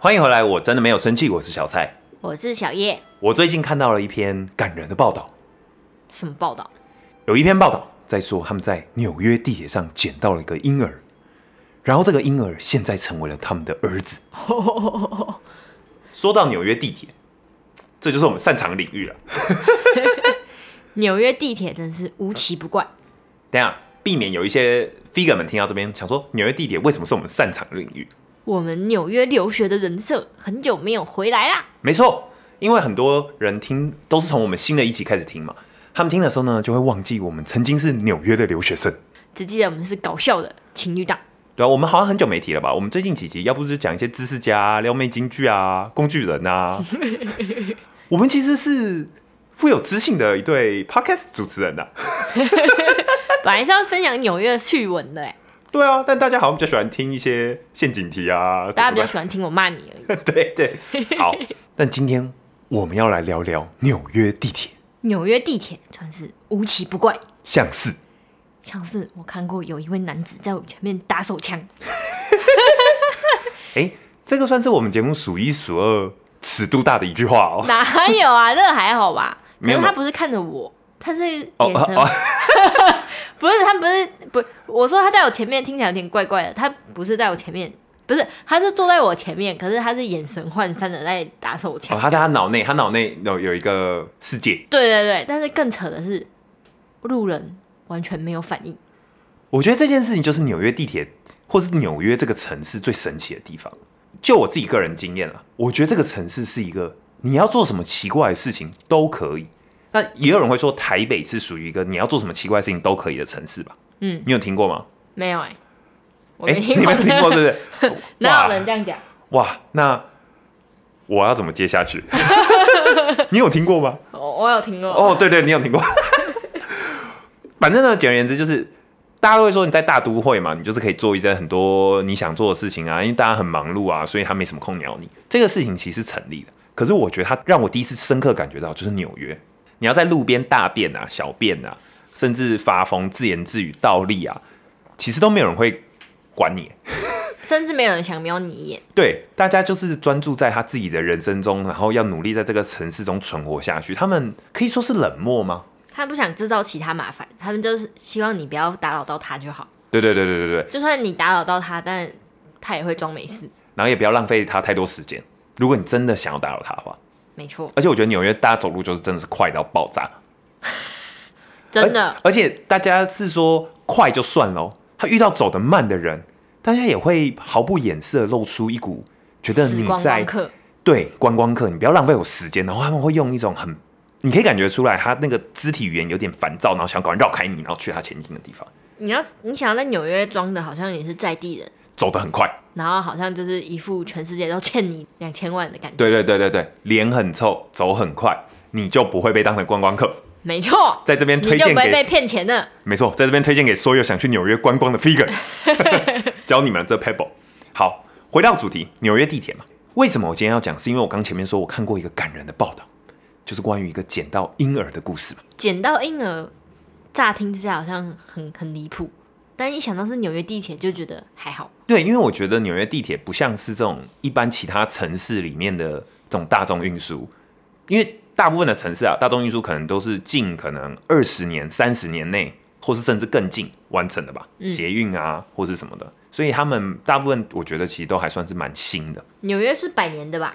欢迎回来，我真的没有生气，我是小蔡。我是小叶。我最近看到了一篇感人的报道，什么报道？有一篇报道在说他们在纽约地铁上捡到了一个婴儿，然后这个婴儿现在成为了他们的儿子。说到纽约地铁，这就是我们擅长的领域了。纽约地铁真是无奇不怪。等一下，避免有一些 figure 们听到这边想说，纽约地铁为什么是我们擅长的领域？我们纽约留学的人设很久没有回来啦。没错，因为很多人听都是从我们新的一集开始听嘛，他们听的时候呢，就会忘记我们曾经是纽约的留学生。只记得我们是搞笑的情侣档。对啊，我们好像很久没提了吧？我们最近几集要不是讲一些知识家、撩妹金句啊、工具人啊，我们其实是富有知性的一对 podcast 主持人的。本来是要分享纽约趣闻的，哎，对啊，但大家好像比较喜欢听一些陷阱题啊，大家比较喜欢听我骂你而已。对对，好，但今天我们要来聊聊纽约地铁，纽约地铁算是无奇不怪，像是像是我看过有一位男子在我前面打手枪，哎，这个算是我们节目数一数二尺度大的一句话哦。哪有啊？这个还好吧？可没有他不是看着我，他是眼哦神，哦哦 不是他不是不，我说他在我前面听起来有点怪怪的，他不是在我前面，不是，他是坐在我前面，可是他是眼神涣散的在打手枪。哦，他在他脑内，他脑内有有一个世界。对对对，但是更扯的是，路人完全没有反应。我觉得这件事情就是纽约地铁或是纽约这个城市最神奇的地方。就我自己个人经验啊，我觉得这个城市是一个你要做什么奇怪的事情都可以。那也有人会说台北是属于一个你要做什么奇怪事情都可以的城市吧？嗯，你有听过吗？没有哎、我哎、没听过，你没有听过对不对？哪有人这样讲？哇，那我要怎么接下去？你有听过吗？我我有听过哦，对对，你有听过。反正呢，简而言之就是，大家都会说你在大都会嘛，你就是可以做一些很多你想做的事情啊，因为大家很忙碌啊，所以他没什么空鸟你。这个事情其实成立的，可是我觉得它让我第一次深刻感觉到，就是纽约，你要在路边大便啊、小便啊，甚至发疯、自言自语、倒立啊，其实都没有人会管你。甚至没有人想瞄你一眼。对，大家就是专注在他自己的人生中，然后要努力在这个城市中存活下去。他们可以说是冷漠吗？他不想制造其他麻烦，他们就是希望你不要打扰到他就好。对对对对对对，就算你打扰到他，但他也会装没事。然后也不要浪费他太多时间。如果你真的想要打扰他的话，没错，而且我觉得纽约大家走路就是真的是快到爆炸，真的而，而且大家是说快就算喽，他遇到走得慢的人，大家也会毫不掩饰的露出一股觉得你在。对观光客，你不要浪费我时间。然后他们会用一种很，你可以感觉出来他那个肢体语言有点烦躁，然后想赶快绕开你，然后去他前进的地方，你要你想要在纽约装的好像你是在地人，走得很快。然后好像就是一副全世界都欠你两千万的感觉。对对对对对，脸很臭，走很快，你就不会被当成观光客。没错，在这边推荐给被骗钱的。没错，在这边推荐给所有想去纽约观光的 figure，教你们这 pebble。好，回到主题，纽约地铁嘛，为什么我今天要讲？是因为我刚前面说我看过一个感人的报道，就是关于一个捡到婴儿的故事嘛。捡到婴儿，乍听之下好像很很离谱，但一想到是纽约地铁，就觉得还好。对，因为我觉得纽约地铁不像是这种一般其他城市里面的这种大众运输，因为大部分的城市啊，大众运输可能都是近可能二十年、三十年内，或是甚至更近完成的吧，捷运啊或是什么的，所以他们大部分我觉得其实都还算是蛮新的。纽约是百年的吧？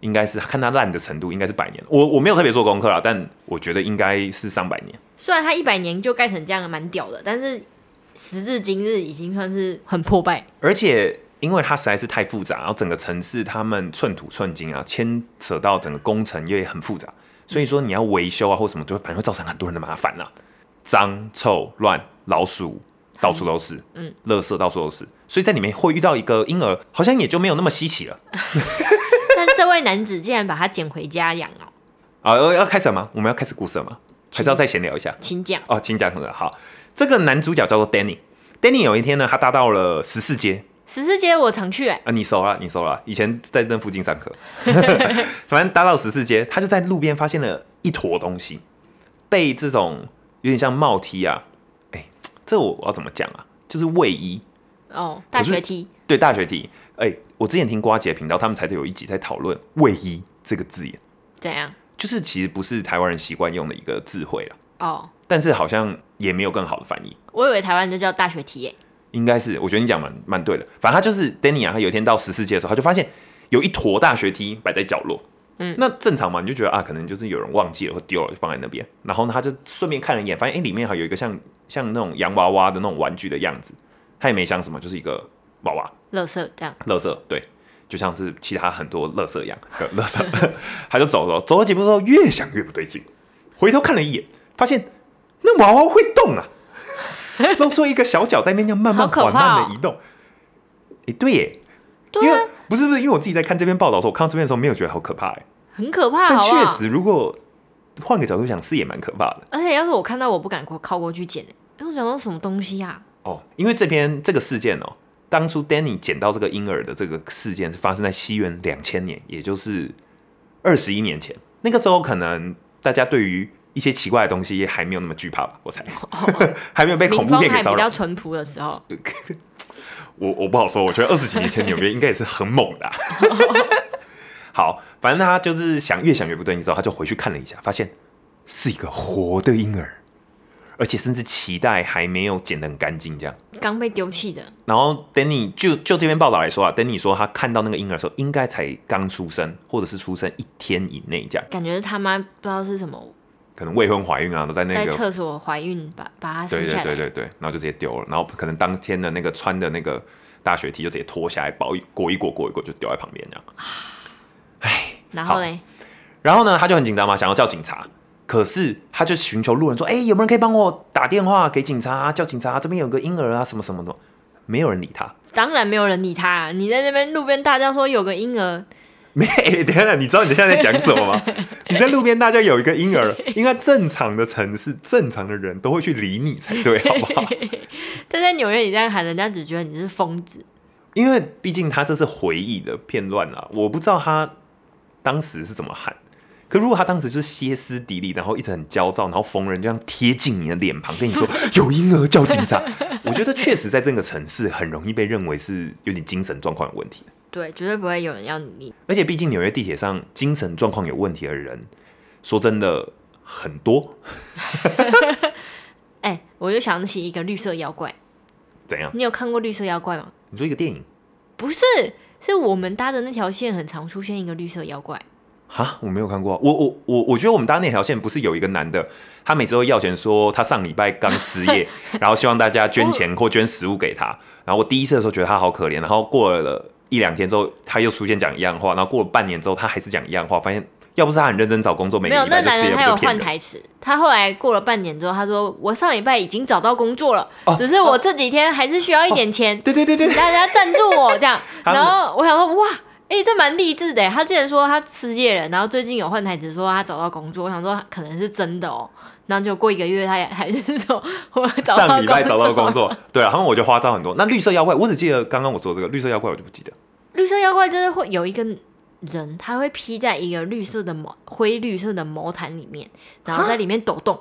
应该是看它烂的程度，应该是百年。我我没有特别做功课啦，但我觉得应该是上百年。虽然它一百年就盖成这样，蛮屌的，但是时至今日已经算是很破败。而且因为它实在是太复杂，然后整个城市他们寸土寸金啊，牵扯到整个工程也很复杂，所以说你要维修啊或什么，就反而会造成很多人的麻烦啦，脏臭乱，老鼠到处都是，嗯，垃圾到处都是，所以在里面会遇到一个婴儿，好像也就没有那么稀奇了。但这位男子竟然把他捡回家养哦，啊，要要开始了吗？我们要开始故事了吗？还是要再闲聊一下？请讲。哦，请讲的好。这个男主角叫做 Danny。Danny 有一天呢，他搭到了十四街十四街我常去哎、啊，你熟了，你熟了。以前在那附近上课，反正搭到十四街，他就在路边发现了一坨东西，被这种有点像帽梯啊，哎、这我我要怎么讲啊？就是卫衣，哦，大学梯对大学梯，哎、我之前听瓜姐频道，他们才有一集在讨论“卫衣”这个字眼，怎样？就是其实不是台湾人习惯用的一个智慧了，哦，但是好像也没有更好的翻译。我以为台湾就叫大学梯耶。应该是，我觉得你讲蛮蛮对的。反正他就是 Danny 啊，他有一天到十四届的时候，他就发现有一坨大学梯摆在角落。嗯那正常嘛，你就觉得啊，可能就是有人忘记了或丢了，就放在那边。然后呢，他就顺便看了一眼，发现哎、诶里面还有一个像像那种洋娃娃的那种玩具的样子。他也没想什么，就是一个娃娃，垃圾这样，垃圾，对，就像是其他很多垃圾一样的垃圾。他就走了，走了几步之后，越想越不对劲，回头看了一眼，发现那娃娃会动啊，露出一个小脚在那边这样慢慢缓慢哦的移动。哎、对耶，因对啊为，不是不是，因为我自己在看这篇报道的时候，我看到这边的时候没有觉得好可怕哎，很可怕，但？确实如果换个角度想，是也蛮可怕的而且要是我看到，我不敢过靠过去捡哎，因为我想到什么东西啊？哦。因为这篇这个事件哦，当初 Danny 捡到这个婴儿的这个事件是发生在西元两千年，也就是二十一年前。那个时候可能大家对于一些奇怪的东西也还没有那么惧怕吧，我猜，还没有被恐怖片给还比较。淳朴的时候，我我不好说，我觉得二十几年前纽约应该也是很猛的啊、好，反正他就是想越想越不对劲之后，他就回去看了一下，发现是一个活的婴儿，而且甚至脐带还没有剪得很干净这样。刚被丢弃的，然后 Danny 就就这篇报道来说啊，Danny 说他看到那个婴儿的时候，应该才刚出生，或者是出生一天以内这样，感觉是他妈不知道是什么，可能未婚怀孕啊，都在那在个厕所怀孕把把他对对生下来。对对对，然后就直接丢了，然后可能当天的那个穿的那个大学 T 就直接脱下来，包一裹一裹裹一裹就丢在旁边这样。好然后嘞，然后呢，他就很紧张嘛，想要叫警察，可是他就寻求路人说：“哎、有没有人可以帮我打电话给警察、啊？叫警察、这边有个婴儿啊，什么什么的。”没有人理他。当然没有人理他、啊。你在那边路边大叫说有个婴儿，没，等一下，你知道你现在在讲什么吗？你在路边大家有一个婴儿，应该正常的城市，正常的人都会去理你才对，好不好？但在纽约你这样喊，人家只觉得你是疯子。因为毕竟他这是回忆的片段啊，我不知道他当时是怎么喊。可如果他当时就是歇斯底里，然后一直很焦躁，然后逢人这样贴近你的脸庞，跟你说 有婴儿叫警察，我觉得确实在这个城市很容易被认为是有点精神状况有问题。对，绝对不会有人要努力。而且毕竟纽约地铁上精神状况有问题的人，说真的很多。哎、我就想起一个绿色妖怪，怎样？你有看过绿色妖怪吗？你说一个电影不是，是我们搭的那条线很常出现一个绿色妖怪。哈，我没有看过啊。我我我我觉得我们搭那条线不是有一个男的，他每次都要钱说他上礼拜刚失业，然后希望大家捐钱或捐食物给他。然后我第一次的时候觉得他好可怜，然后过了一两天之后，他又出现讲一样话，然后过了半年之后，他还是讲一样话，发现要不是他很认真找工作，每没有，那男人他有。换台词。他后来过了半年之后，他说：“我上礼拜已经找到工作了，哦只是我这几天还是需要一点钱，对对对对大家赞助我。”这样，然后我想说：“哇，哎、这蛮励志的。”他之前说他失业了，然后最近有换台词说他找到工作，我想说可能是真的哦。然后就过一个月，他也还是说我找到上礼拜找到工工。作，对啊，他们我觉得花招很多。那绿色妖怪，我只记得刚刚我说的这个绿色妖怪，我就不记得。绿色妖怪就是会有一个人，他会披在一个绿色的毛灰绿色的毛毯里面，然后在里面抖动。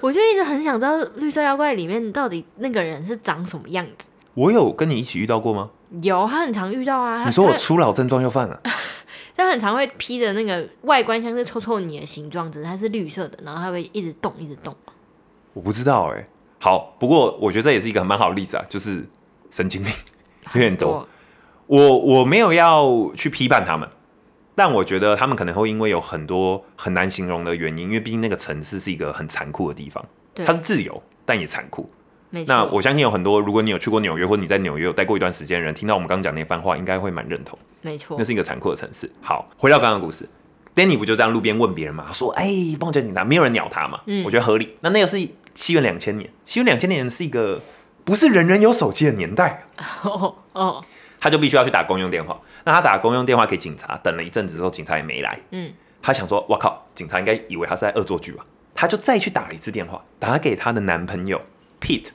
我就一直很想知道绿色妖怪里面到底那个人是长什么样子。我有跟你一起遇到过吗？有，他很常遇到啊。你说我初老症状又犯了？他很常会披着那个外观像是臭臭泥的形状，只是它是绿色的，然后它会一直动，一直动。我不知道哎、好，不过我觉得这也是一个很蛮好的例子啊，就是神经病有点多。很我我没有要去批判他们，但我觉得他们可能会因为有很多很难形容的原因，因为毕竟那个城市是一个很残酷的地方，对它是自由但也残酷。那我相信有很多，如果你有去过纽约，或你在纽约有待过一段时间的人，听到我们刚刚讲那番话，应该会蛮认同。没错那，是一个残酷的城市。好，回到刚刚的故事，Danny 不就这样路边问别人嘛，说：“哎、帮我叫警察。”没有人鸟他嘛，嗯我觉得合理。那那个是西元两千年，西元两千年是一个不是人人有手机的年代，哦 哦，他就必须要去打公用电话。那他打公用电话给警察，等了一阵子之后，警察也没来。嗯，他想说：“我靠，警察应该以为他是在恶作剧吧？”他就再去打了一次电话，打给她的男朋友 Pete。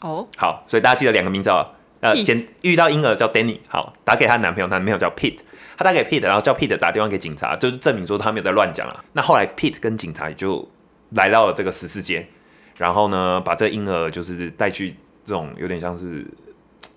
哦，好，所以大家记得两个名字哦。呃，简遇到婴儿叫 Danny，好，打给她男朋友，她男朋友叫 Pete，他打给 Pete，然后叫 Pete 打电话给警察，就是证明说他没有在乱讲啊。那后来 Pete 跟警察也就来到了这个十四街，然后呢，把这个婴儿就是带去这种有点像是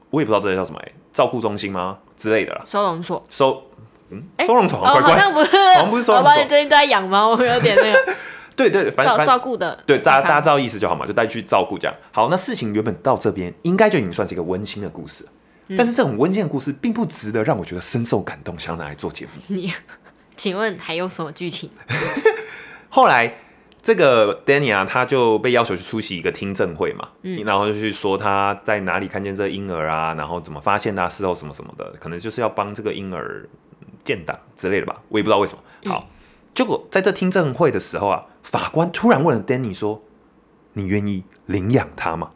我也不知道这个叫什么、欸，照顾中心吗之类的啦，收容所。收嗯哎收容所哦，好怪怪，好像不是，好像不是收容所我不知道你最近都在养猫，有点那个 对对，反照反照顾的。对，大家大家知道意思就好嘛，就带去照顾这样。好，那事情原本到这边应该就已经算是一个温馨的故事了，嗯但是这种温馨的故事并不值得让我觉得深受感动，想要拿来做节目。你，请问还有什么剧情？后来这个 Danny 啊，他就被要求去出席一个听证会嘛，嗯然后就去说他在哪里看见这个婴儿啊，然后怎么发现他事后什么什么的，可能就是要帮这个婴儿嗯建档之类的吧，我也不知道为什么。好，结果在这听证会的时候啊，法官突然问了 Danny 说：“你愿意领养他吗？”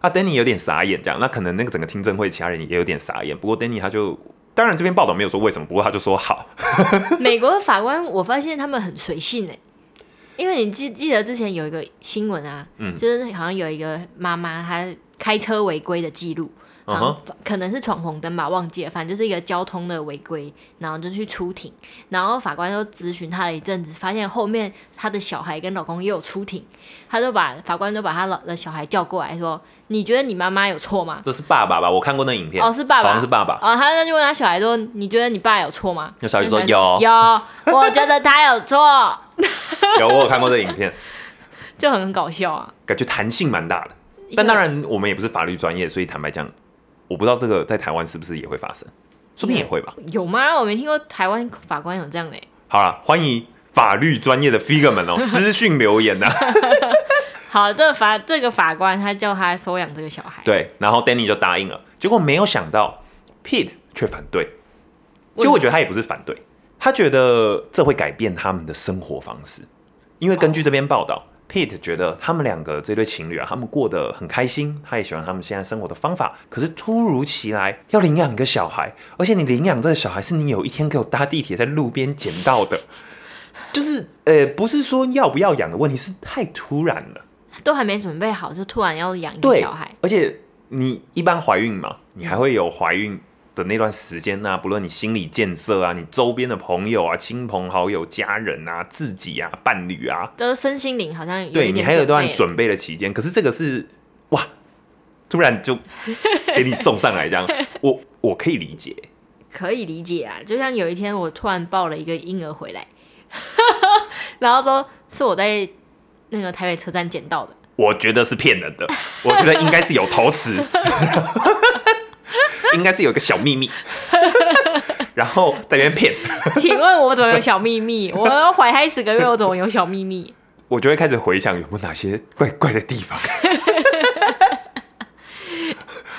啊，Danny 有点傻眼，这样，那可能那个整个听证会其他人也有点傻眼，不过 Danny 他就。当然，这篇报道没有说为什么，不过他就说好。美国的法官，我发现他们很随性哎，因为你记记得之前有一个新闻啊，嗯就是好像有一个妈妈她开车违规的记录，嗯好哼像可能是闯红灯吧，忘记了，反正就是一个交通的违规，然后就去出庭，然后法官就咨询她了一阵子，发现后面她的小孩跟老公也有出庭，他就把法官就把他老的小孩叫过来说：“你觉得你妈妈有错吗？”这是爸爸吧？我看过那影片，哦，是爸爸，好像是爸爸。哦，他那就问他小孩说：“你觉得你爸有错吗？”那小孩说那有有，我觉得他有错，有，我有看过这影片，就很搞笑啊。感觉弹性蛮大的。但当然，我们也不是法律专业，所以坦白讲，我不知道这个在台湾是不是也会发生，说不定也会吧。有吗？我没听过台湾法官有这样的欸。好了，欢迎法律专业的 figure 们哦，私讯留言呐、好，这个法这个法官他叫他收养这个小孩，，对，然后 Danny 就答应了，结果没有想到 Pete 却反对。其实我觉得他也不是反对，他觉得这会改变他们的生活方式，因为根据这篇报道。Pete 觉得他们两个这对情侣啊，他们过得很开心，他也喜欢他们现在生活的方法。可是突如其来要领养一个小孩，而且你领养这个小孩是你有一天给我搭地铁在路边捡到的，就是呃，不是说要不要养的问题，是太突然了。都还没准备好，就突然要养一个小孩，而且你一般怀孕嘛，你还会有怀孕的那段时间呐、不论你心理建设啊，你周边的朋友啊、亲朋好友、家人啊、自己啊、伴侣啊，就是身心灵好像有对你还有一段准备了准备的期间。可是这个是哇，突然就 给你送上来这样，我我可以理解。可以理解啊，就像有一天我突然抱了一个婴儿回来，然后说是我在那个台北车站捡到的，我觉得是骗人的，我觉得应该是有投词，应该是有一个小秘密，然后在那边骗，请问我怎么有小秘密？我要怀胎十个月，我怎么有小秘密？我就会开始回想有没有哪些怪怪的地方。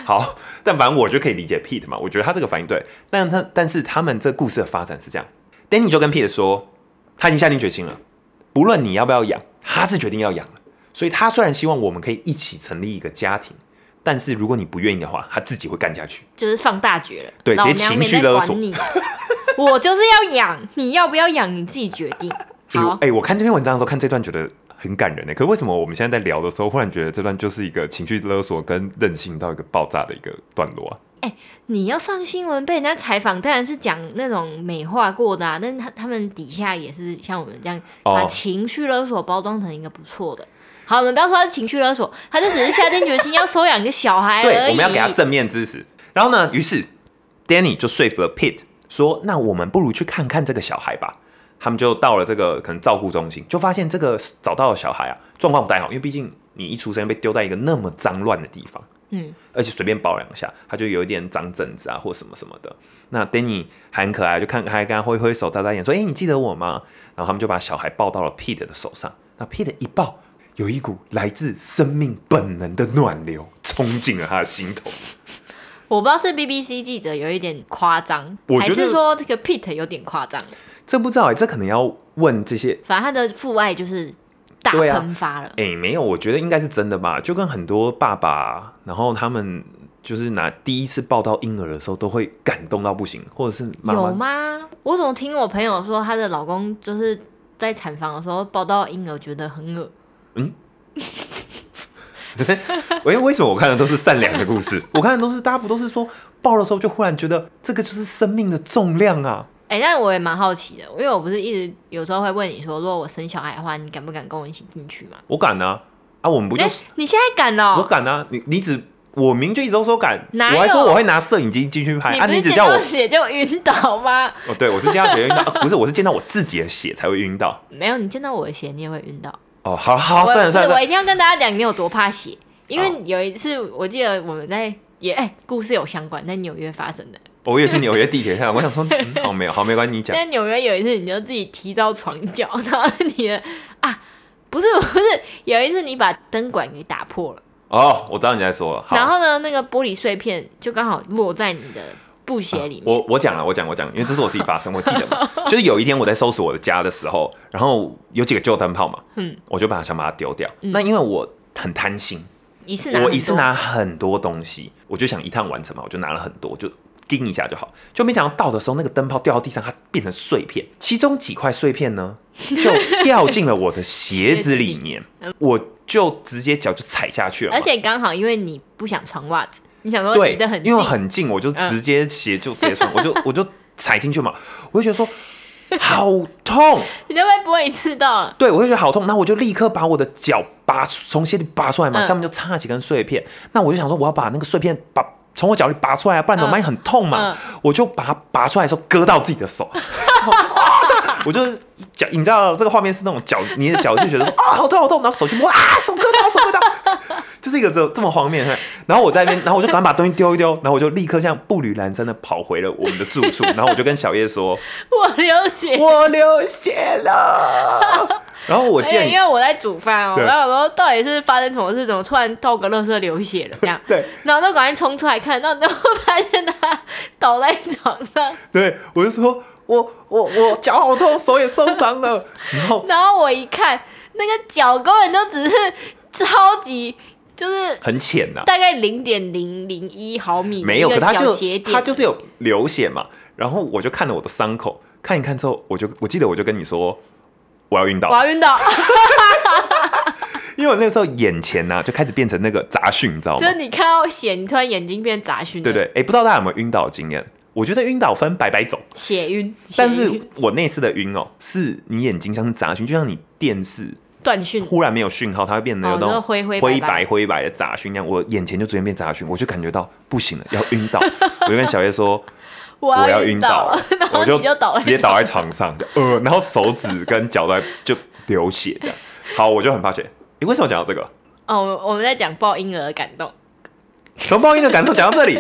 好，但反正我就可以理解 Pete 嘛，我觉得他这个反应对，但他但是他们这故事的发展是这样，Danny 就跟 Pete 说，他已经下定决心了，不论你要不要养，他是决定要养了，所以他虽然希望我们可以一起成立一个家庭，但是如果你不愿意的话，他自己会干下去。就是放大绝了，对直接情绪勒索你，我就是要养，你要不要养你自己决定。好，哎我看这篇文章的时候，看这段觉得很感人呢。可是为什么我们现在在聊的时候，忽然觉得这段就是一个情绪勒索跟任性到一个爆炸的一个段落啊？哎你要上新闻被人家采访，当然是讲那种美化过的啊，但是他他们底下也是像我们这样哦把情绪勒索包装成一个不错的。好，我们不要说他是情绪勒索，他就只是下定决心要收养一个小孩而已。对，我们要给他正面支持。然后呢，于是 Danny 就说服了 Pete 说：“那我们不如去看看这个小孩吧。”他们就到了这个可能照顾中心，就发现这个找到的小孩啊，状况不太好，因为毕竟你一出生被丢在一个那么脏乱的地方，嗯，而且随便抱两下，他就有一点长疹子啊，或什么什么的。那 Danny 还很可爱，就看还跟他挥挥手、眨眨眼，说：“哎、你记得我吗？”然后他们就把小孩抱到了 Pete 的手上。那 Pete 一抱，有一股来自生命本能的暖流冲进了他的心头。我不知道是 BBC 记者有一点夸张，还是说这个 Pete 有点夸张。这不知道哎、这可能要问这些反正他的父爱就是大喷发了。哎、没有，我觉得应该是真的吧。就跟很多爸爸，然后他们就是拿第一次抱到婴儿的时候，都会感动到不行，或者是妈有妈吗？我怎么听我朋友说，她的老公就是在产房的时候抱到婴儿，觉得很恶。为为什么我看的都是善良的故事？我看的都是大家不都是说抱的时候就忽然觉得这个就是生命的重量啊？哎、但我也蛮好奇的，因为我不是一直有时候会问你说，如果我生小孩的话，你敢不敢跟我一起进去嘛？我敢啊！啊，我们不就哎、是、你现在敢哦、我敢啊！你你只我明就一直都说敢，我还说我会拿摄影机进去拍啊，你只叫我到血就晕倒吗？哦，对我是见到血晕倒，啊不是我是见到我自己的血才会晕倒。没有，你见到我的血，你也会晕倒。哦，好好，算了算了我一定要跟大家讲，你有多怕血，因为有一次我记得我们在也哎、故事有相关，在纽约发生的。我也是纽约地铁上，我想说，嗯好没有，好没关系，你讲。在纽约有一次，你就自己踢到床角，然后你的啊，不是不是，有一次你把灯管给打破了，哦，我知道你在说了。然后呢，那个玻璃碎片就刚好落在你的布鞋里面。我我讲了，我讲我讲，因为这是我自己发生，我记得嘛，就是有一天我在收拾我的家的时候，然后有几个旧灯泡嘛，嗯，我就把它想把它丢掉。那因为我很贪心，一次拿我一次拿很多东西，我就想一趟完成嘛，我就拿了很多，就盯一下就好。就没想到到的时候，那个灯泡掉到地上，它变成碎片，其中几块碎片呢，就掉进了我的鞋 子里面，我就直接脚就踩下去了。而且刚好因为你不想穿袜子，你想说对离得很，近，因为很近，我就直接鞋就直接穿，我就我就踩进去嘛，我就觉得说好痛，你就被玻璃刺到？了。对我就觉得好痛，那我就立刻把我的脚拔从鞋里拔出来嘛，嗯。上面就插几根碎片，那我就想说我要把那个碎片把从我脚里拔出来啊，不然怎么办？很痛嘛，嗯。我就把它拔出来的时候割到自己的手。我就是脚，你知道这个画面是那种脚，你的脚就觉得说啊好痛好痛，然后手去摸啊手割到手割到，就是一个这这么荒谬。然后我在那边，然后我就赶快把东西丢一丢，然后我就立刻像步履蹒跚的跑回了我们的住处，然后我就跟小叶说，我流血。我流血了。然后我见因为我在煮饭哦，对然后我说到底是发生什么事，怎么突然倒个垃圾流血了这样，对然后就赶快冲出来看，然后就发现他倒在床上，对，我就说我我我脚好痛，手也受伤了。然后然后我一看那个脚根本就只是超级就是很浅呐、大概零点零零一毫米的没有，可他就他就是有流血嘛。然后我就看了我的伤口，看一看之后，我就我记得我就跟你说我要晕倒我，要晕倒，因为我那个时候眼前呢、就开始变成那个杂讯，你知道吗就是？你看到血，你突然眼睛变杂讯，对不对？哎，不知道大家有没有晕倒的经验？我觉得晕倒分白白走，血晕，但是我那次的晕哦，是你眼睛像是杂讯，就像你电视断讯，忽然没有讯号，它会变得有那种灰灰灰白灰白的杂讯一样，我眼前就逐渐变杂讯，我就感觉到不行了，要晕倒，我就跟小叶说。我我要晕晕倒了，我就直接倒在床上，就呃，然后手指跟脚都在就流血这样。好，我就很怕血。你为什么讲到这个？哦，我们在讲抱婴儿的感动，从报应的感动讲到这里。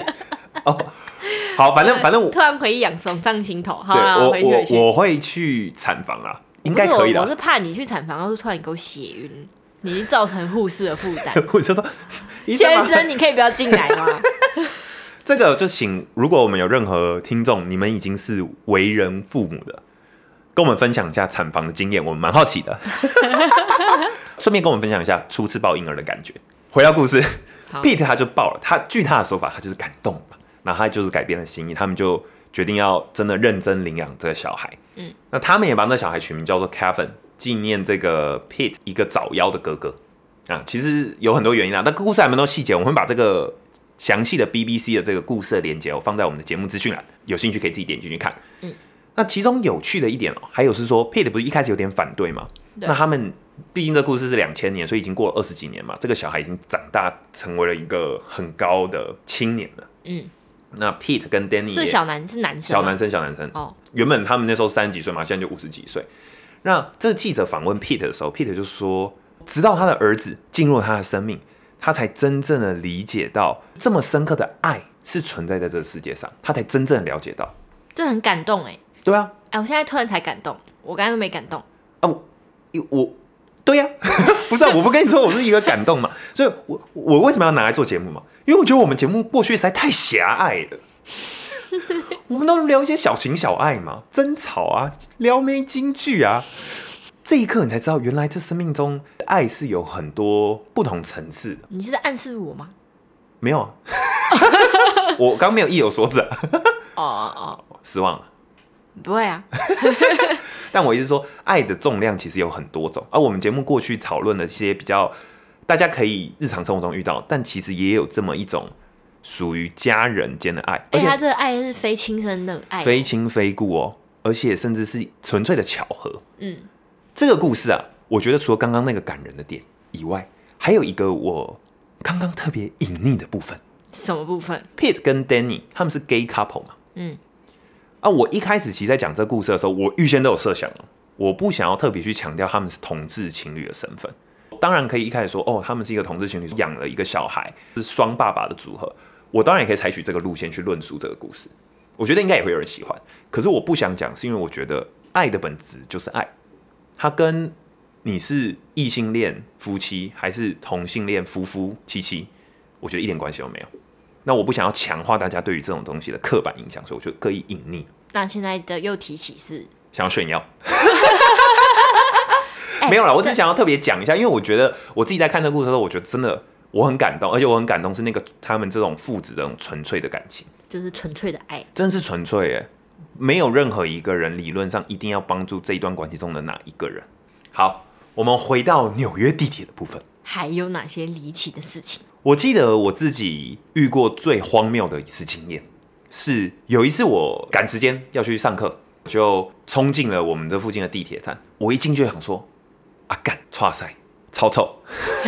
哦，好，反正反正我突然回忆养 sống 上心头，好我回去回去我我会去产房啦，应该可以的。我我是怕你去产房，要是突然给我血晕，你是造成护士的负担。我就说，先生，你可以不要进来吗？这个就请，如果我们有任何听众，你们已经是为人父母的，跟我们分享一下产房的经验，我们蛮好奇的。顺便跟我们分享一下初次抱婴儿的感觉。回到故事，Pete 他就抱了，他据他的说法，他就是感动嘛，然后他就是改变了心意，他们就决定要真的认真领养这个小孩。嗯，那他们也帮这小孩取名叫做 Kevin，纪念这个 Pete 一个早夭的哥哥。啊，其实有很多原因啊，那故事还蛮多细节，我们会把这个详细的 BBC 的这个故事的连接，我放在我们的节目资讯栏，有兴趣可以自己点进去看。嗯，那其中有趣的一点哦、还有是说，Pete 不是一开始有点反对吗？对那他们毕竟这故事是两千年，所以已经过了二十几年嘛，这个小孩已经长大，成为了一个很高的青年了。嗯，那 Pete 跟 Danny 是小男是男生，小男生，小男生，哦，原本他们那时候三十几岁嘛，现在就五十几岁。那这记者访问 Pete 的时候，Pete 就说，直到他的儿子进入了他的生命，他才真正的理解到这么深刻的爱是存在在这个世界上，他才真正的了解到。这很感动哎对啊，哎，我现在突然才感动，我刚才都没感动。啊，我我对呀、不是啊，我不跟你说我是一个感动嘛，所以我我为什么要拿来做节目嘛？因为我觉得我们节目过去实在太狭隘了。我们都聊一些小情小爱嘛，争吵啊，撩妹金句啊。这一刻你才知道，原来这生命中爱是有很多不同层次的。你是在暗示我吗？没有啊，我刚没有意有所指啊，哦哦哦，失望了。不会啊，但我意思是说，爱的重量其实有很多种，而我们节目过去讨论的一些比较大家可以日常生活中遇到，但其实也有这么一种属于家人间的爱，而而且他且这个爱是非亲生的爱哦，非亲非故哦，而且甚至是纯粹的巧合。嗯，这个故事啊，我觉得除了刚刚那个感人的点以外，还有一个我刚刚特别隐匿的部分。什么部分？Pete 跟 Danny 他们是 gay couple 嘛？嗯，啊，我一开始其实在讲这故事的时候，我预先都有设想了，我不想要特别去强调他们是同志情侣的身份。当然可以一开始说，哦，他们是一个同志情侣，养了一个小孩，是双爸爸的组合。我当然也可以采取这个路线去论述这个故事，我觉得应该也会有人喜欢。可是我不想讲，是因为我觉得爱的本质就是爱，它跟你是异性恋夫妻还是同性恋夫夫妻妻，我觉得一点关系都没有。那我不想要强化大家对于这种东西的刻板印象，所以我就刻意隐匿，那现在的又提起是，想要炫耀。哎没有啦，我只这想要特别讲一下，因为我觉得我自己在看这个故事的时候，我觉得真的我很感动，而且我很感动是那个他们这种父子的这种纯粹的感情，就是纯粹的爱。真的是纯粹耶，没有任何一个人理论上一定要帮助这一段关系中的哪一个人。好，我们回到纽约地铁的部分。还有哪些离奇的事情？我记得我自己遇过最荒谬的一次经验，是有一次我赶时间要去上课，就冲进了我们这附近的地铁站。我一进去就想说，啊干，哇塞，超臭！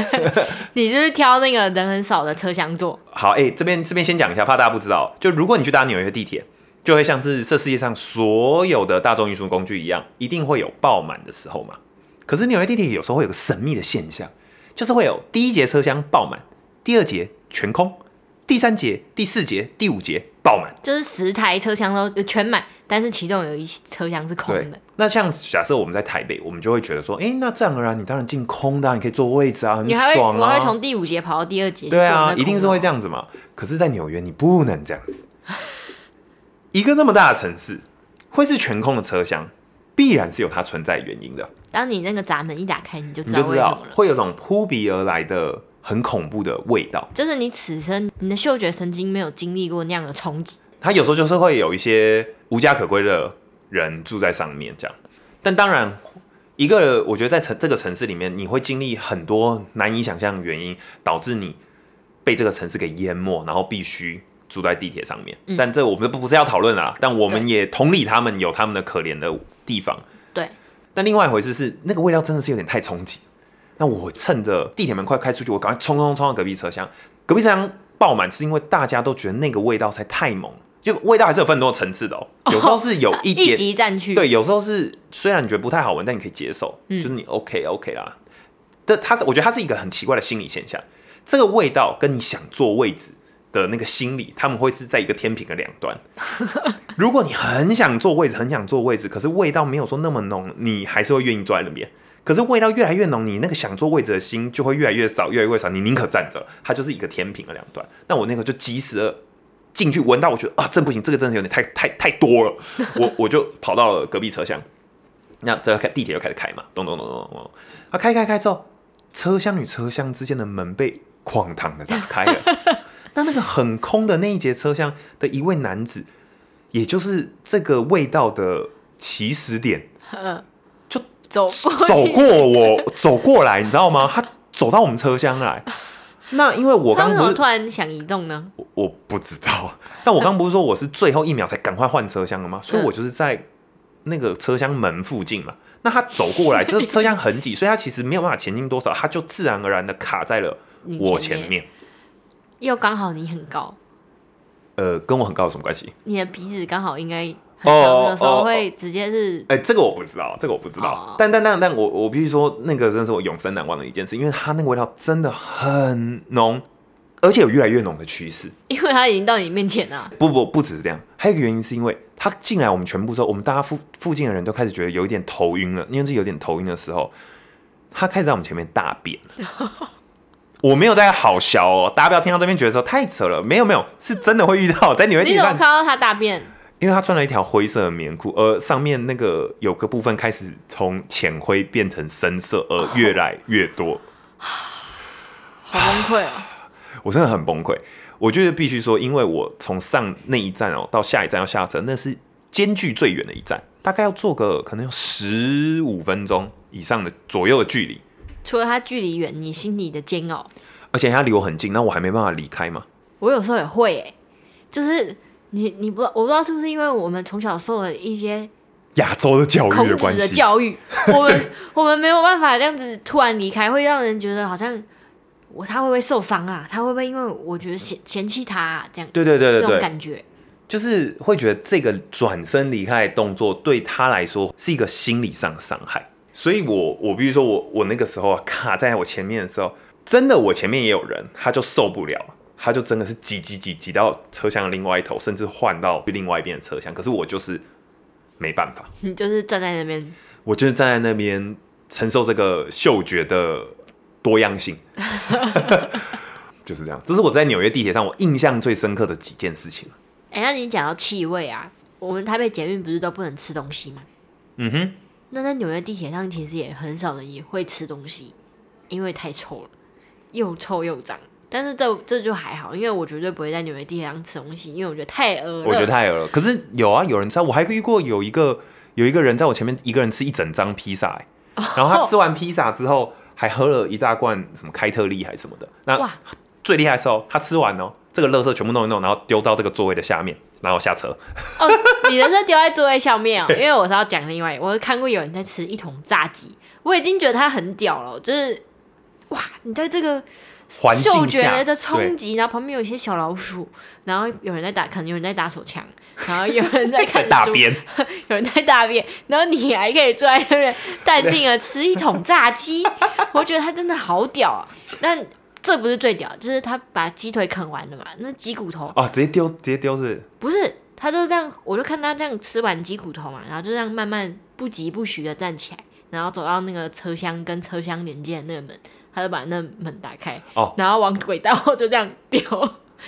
你就是挑那个人很少的车厢坐，好，哎、这边这边先讲一下，怕大家不知道，就如果你去搭纽约地铁，就会像是这世界上所有的大众运输工具一样，一定会有爆满的时候嘛。可是纽约地铁有时候会有个神秘的现象，就是会有第一节车厢爆满，第二节全空，第三节、第四节、第五节爆满。就是十台车厢都全满，但是其中有一车厢是空的。，那像假设我们在台北，我们就会觉得说，哎、那自然而然你当然进空的啊、你可以坐位置啊，很爽啊。我还会从第五节跑到第二节。对啊，一定是会这样。子嘛。可是，在纽约你不能这样子。一个那么大的城市，会是全空的车厢，必然是有它存在原因的。当你那个闸门一打开，你就知你就知道为什么了。道会有种扑鼻而来的很恐怖的味道。就是你此生你的嗅觉神经没有经历过那样的冲击，它有时候就是会有一些无家可归的人住在上面，这样。但当然，一个我觉得在城这个城市里面，你会经历很多难以想象的原因，导致你被这个城市给淹没，然后必须住在地铁上面。嗯但这我们不不是要讨论啊，但我们也同理他们有他们的可怜的地方。对。但另外一回事是，那个味道真的是有点太冲击。那我趁着地铁门快开出去，我赶快冲冲冲到隔壁车厢。隔壁车厢爆满，是因为大家都觉得那个味道才太猛，就味道还是有分很多层次的哦。有时候是有一一点，级占据。对，有时候是虽然你觉得不太好闻，但你可以接受，嗯就是你 OK OK 啦。但它是，我觉得它是一个很奇怪的心理现象。这个味道跟你想坐位置的那个心理，他们会是在一个天平的两端。如果你很想坐位置，很想坐位置，可是味道没有说那么浓，你还是会愿意坐在那边。可是味道越来越浓，你那个想坐位置的心就会越来越少，越来越少，你宁可站着。它就是一个天平的两端。那我那个就急死了。进去闻到，我觉得啊，真不行，这个真的有点太太太多了，我我就跑到了隔壁车厢。那这开地铁又开始开嘛，咚咚咚咚咚，啊，开开开之后，车厢与车厢之间的门被哐当的打开了。那那个很空的那一节车厢的一位男子，也就是这个味道的起始点，就走过走过我走过来，你知道吗？他走到我们车厢来。那因为我刚刚不是突然想移动呢？我我不知道，但我刚不是说我是最后一秒才赶快换车厢了吗？所以我就是在那个车厢门附近嘛。那他走过来，这 车厢很挤，所以他其实没有办法前进多少，他就自然而然的卡在了我前前面。又刚好你很高，呃，跟我很高有什么关系？你的鼻子刚好应该哦，有时哦候会直接是哎、这个我不知道，这个我不知道。哦但但但但我我必须说，那个真的是我永生难忘的一件事，因为它那个味道真的很浓，而且有越来越浓的趋势。因为它已经到你面前了。不不不只是这样，还有一个原因是因为它进来我们全部之后，我们大家附附近的人都开始觉得有一点头晕了，因为是有点头晕的时候，它开始在我们前面大便。我没有在好笑哦，大家不要听到这边觉得说太扯了，没有没有，是真的会遇到在纽约你怎么地铁站看到他大便？因为他穿了一条灰色的棉裤，而上面那个有个部分开始从浅灰变成深色，而越来越多。好崩溃啊！我真的很崩溃。我觉得必须说，因为我从上那一站哦到下一站要下车，那是间距最远的一站，大概要坐个可能有十五分钟以上的左右的距离，除了它距离远，你心里的煎熬，而且它离我很近，那我还没办法离开嘛。我有时候也会哎、就是你你不我不知道是不是因为我们从小受了一些亚洲的教育孔子的关系，教育，我们我们没有办法这样子突然离开，会让人觉得好像我他会不会受伤啊？他会不会因为我觉得嫌嫌弃他、啊、这样？对对对这种对对，感觉。就是会觉得这个转身离开的动作对他来说是一个心理上的伤害。所以我我比如说我我那个时候啊卡在我前面的时候，真的我前面也有人，他就受不了，他就真的是挤挤挤挤到车厢的另外一头，甚至换到另外一边的车厢。可是我就是没办法，你就是站在那边，我就是站在那边承受这个嗅觉的多样性，就是这样。这是我在纽约地铁上我印象最深刻的几件事情。哎、那你讲到气味啊，我们台北捷运不是都不能吃东西吗？嗯哼，那在纽约地铁上，其实也很少人也会吃东西，因为太臭了，又臭又脏。但是这这就还好，因为我绝对不会在纽约地铁上吃东西，因为我觉得太饿了。我觉得太饿了。可是有啊，有人吃啊，我还遇过有一个有一个人在我前面一个人吃一整张披萨、欸然后他吃完披萨之后还喝了一大罐什么开特利还是什么的。那哇，最厉害的时候，他吃完哦，这个垃圾全部弄一弄，然后丢到这个座位的下面，然后下车。哦，你的是丢在座位下面哦，因为我是要讲另外，我看过有人在吃一桶炸鸡，我已经觉得他很屌了，就是哇，你在这个环境嗅觉的冲击，然后旁边有一些小老鼠，然后有人在打，可能有人在打手枪，然后有人在 看大书便，有人在大便，然后你还可以坐在那边淡定的吃一桶炸鸡，我觉得他真的好屌啊！但这不是最屌，就是他把鸡腿啃完了嘛，那鸡骨头哦，直接丢，直接丢是？不是不是，他就这样，我就看他这样吃完鸡骨头嘛，然后就这样慢慢不疾不徐的站起来，然后走到那个车厢跟车厢连接的那个门，他就把那门打开，哦。然后往轨道后就这样丢。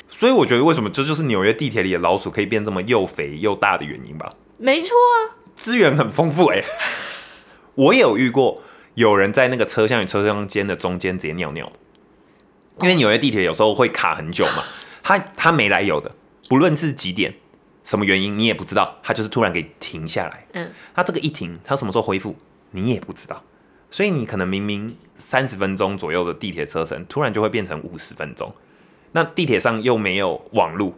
所以我觉得为什么这就是纽约地铁里的老鼠可以变这么又肥又大的原因吧？没错啊，资源很丰富哎、我也有遇过有人在那个车厢与车厢间的中间直接尿尿，因为纽约地铁有时候会卡很久嘛，他他没来由的，不论是几点，什么原因你也不知道，他就是突然给停下来。嗯，他这个一停，他什么时候恢复你也不知道，所以你可能明明三十分钟左右的地铁车程，突然就会变成五十分钟。那地铁上又没有网路，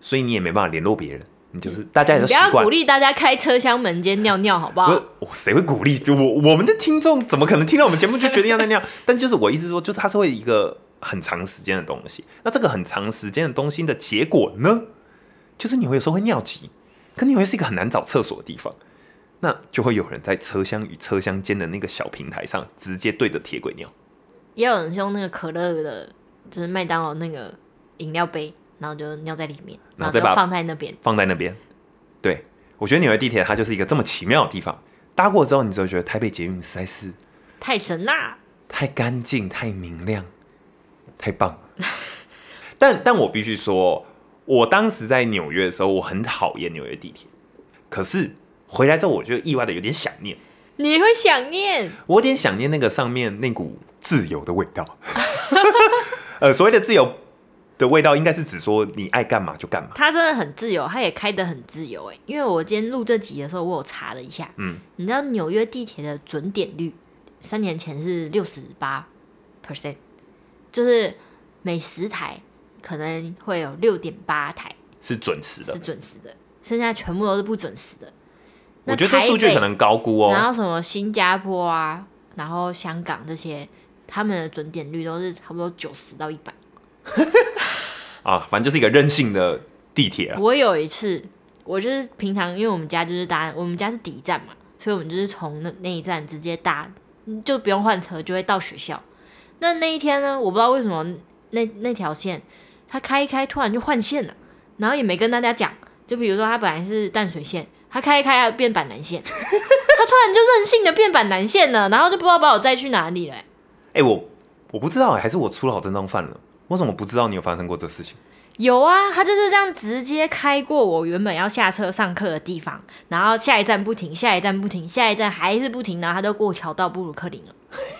所以你也没办法联络别人，你就是大家也是不要鼓。励大家开车厢门间尿尿，好不好？不谁会鼓励我？我们的听众怎么可能听到我们节目就决定要尿尿？但就是我意思说，就是它是会一个很长时间的东西。那这个很长时间的东西的结果呢，就是你会有时候会尿急，可纽约是一个很难找厕所的地方，那就会有人在车厢与车厢间的那个小平台上直接对着铁轨尿。也有人是用那个可乐的，就是麦当劳那个饮料杯，然后就尿在里面，然后再把放在那边。放在那边。对我觉得纽约地铁它就是一个这么奇妙的地方。搭过之后，你就会觉得台北捷运实在是太神啦！太干净、太明亮、太棒了。但但我必须说，我当时在纽约的时候，我很讨厌纽约地铁。可是回来之后，我就意外的有点想念，你会想念，我有点想念那个上面那股自由的味道。呃，所谓的自由的味道，应该是指说你爱干嘛就干嘛。他真的很自由，他也开得很自由哎。因为我今天录这集的时候，我有查了一下，嗯，你知道纽约地铁的准点率，三年前是六十八 percent，就是每十台可能会有六点八台是准时的是。准时的，剩下全部都是不准时的。那我觉得这数据可能高估哦。然后什么新加坡啊，然后香港这些，他们的准点率都是差不多九十到一百。啊，反正就是一个任性的地铁啊。我有一次，我就是平常因为我们家就是搭，我们家是底站嘛，所以我们就是从那那一站直接搭，嗯就不用换车，就会到学校。那那一天呢，我不知道为什么那那条线它开一开，突然就换线了，然后也没跟大家讲。就比如说，它本来是淡水线，它开一开要变板南线，他突然就任性的变板南线了，然后就不知道把我载去哪里了欸、哎、我我不知道、还是我出了好正当犯了？为什么不知道你有发生过这事情？有啊，他就是这样直接开过我原本要下车上课的地方，然后下一站不停，下一站不停，下一站还是不停，然后他就过桥到布鲁克林了，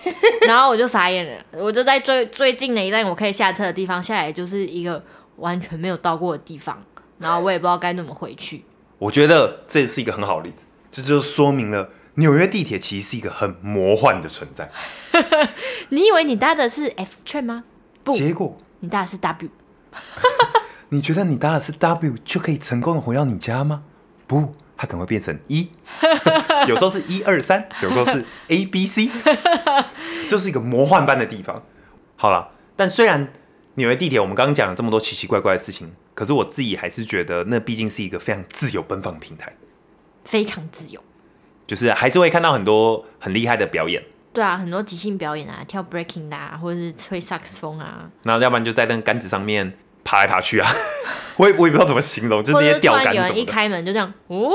然后我就傻眼了，我就在最最近的一站我可以下车的地方下来，就是一个完全没有到过的地方，然后我也不知道该怎么回去。我觉得这是一个很好的例子，这就说明了纽约地铁其实是一个很魔幻的存在。你以为你搭的是 F train 吗？不结果你搭的是 W。你觉得你搭的是 W 就可以成功的回到你家吗？不，它可能会变成一，有时候是一二三，有时候是 A B C，就是一个魔幻般的地方。好了，但虽然纽约地铁我们刚刚讲了这么多奇奇怪怪的事情，可是我自己还是觉得那毕竟是一个非常自由奔放的平台，非常自由。就是还是会看到很多很厉害的表演，对啊，很多即兴表演啊，跳 breaking 的、啊，或者是吹萨克斯风啊，那要不然就在那个杆子上面爬来爬去啊，我也我也不知道怎么形容，就是那些吊杆一。开门就这样，哦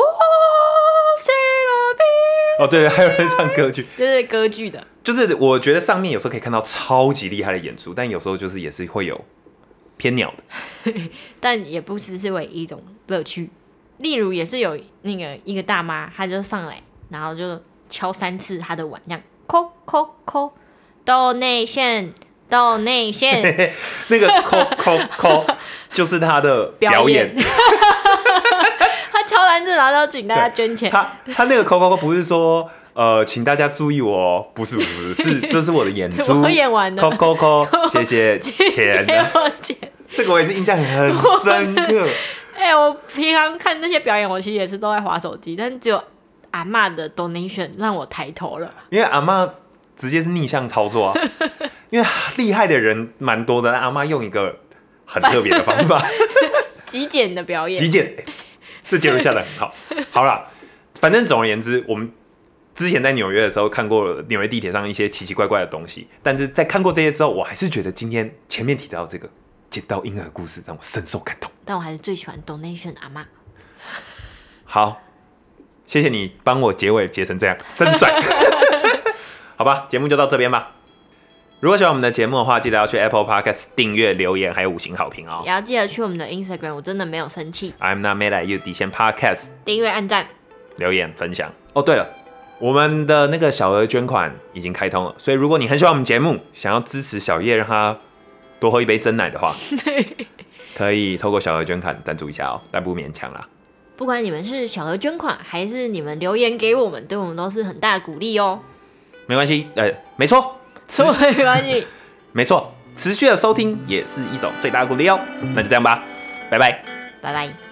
c e 哦，对对，还有人唱歌剧，就是歌剧的，就是我觉得上面有时候可以看到超级厉害的演出，但有时候就是也是会有偏鸟的。但也不只是为一一种乐趣。例如也是有那个一个大妈，她就上来，然后就敲三次她的碗，这样扣扣扣，donation donation 那个扣扣扣就是她的表表演演，她敲三次，然后就请大家捐钱。他他那个扣扣扣不是说呃，请大家注意我哦，不是不是，是 这是我的演出，我演完了扣扣扣，谢谢 钱。这个我也是印象很深刻。哎、我平常看那些表演，我其实也是都在划手机，但只有阿嬷的 donation 让我抬头了。因为阿妈直接是逆向操作啊，因为厉害的人蛮多的，但阿妈用一个很特别的方法，极简的表演极，简，这结论下的很好。好了，反正总而言之，我们之前在纽约的时候看过纽约地铁上一些奇奇怪怪的东西，但是在看过这些之后，我还是觉得今天前面提到这个捡到婴儿故事让我深受感动。但我还是最喜欢 donation 阿妈。好，谢谢你帮我结尾结成这样，真帅。好吧，节目就到这边吧。如果喜欢我们的节目的话，记得要去 Apple Podcast 订阅、留言，还有五星好评哦也。要记得去我们的 Instagram，我真的没有生气，I'm not mad at you 底线 Podcast 订阅、按赞。留言分享。哦，对了，我们的那个小额捐款已经开通了，所以如果你很喜欢我们节目，想要支持小叶让他多喝一杯真奶的话，可以透过小额捐款赞助一下哦，但不勉强啦。不管你们是小额捐款，还是你们留言给我们，对我们都是很大的鼓励哦。没关系，呃，没错，持所以 没关系，没错，持续的收听也是一种最大的鼓励哦。那就这样吧，拜拜。拜拜。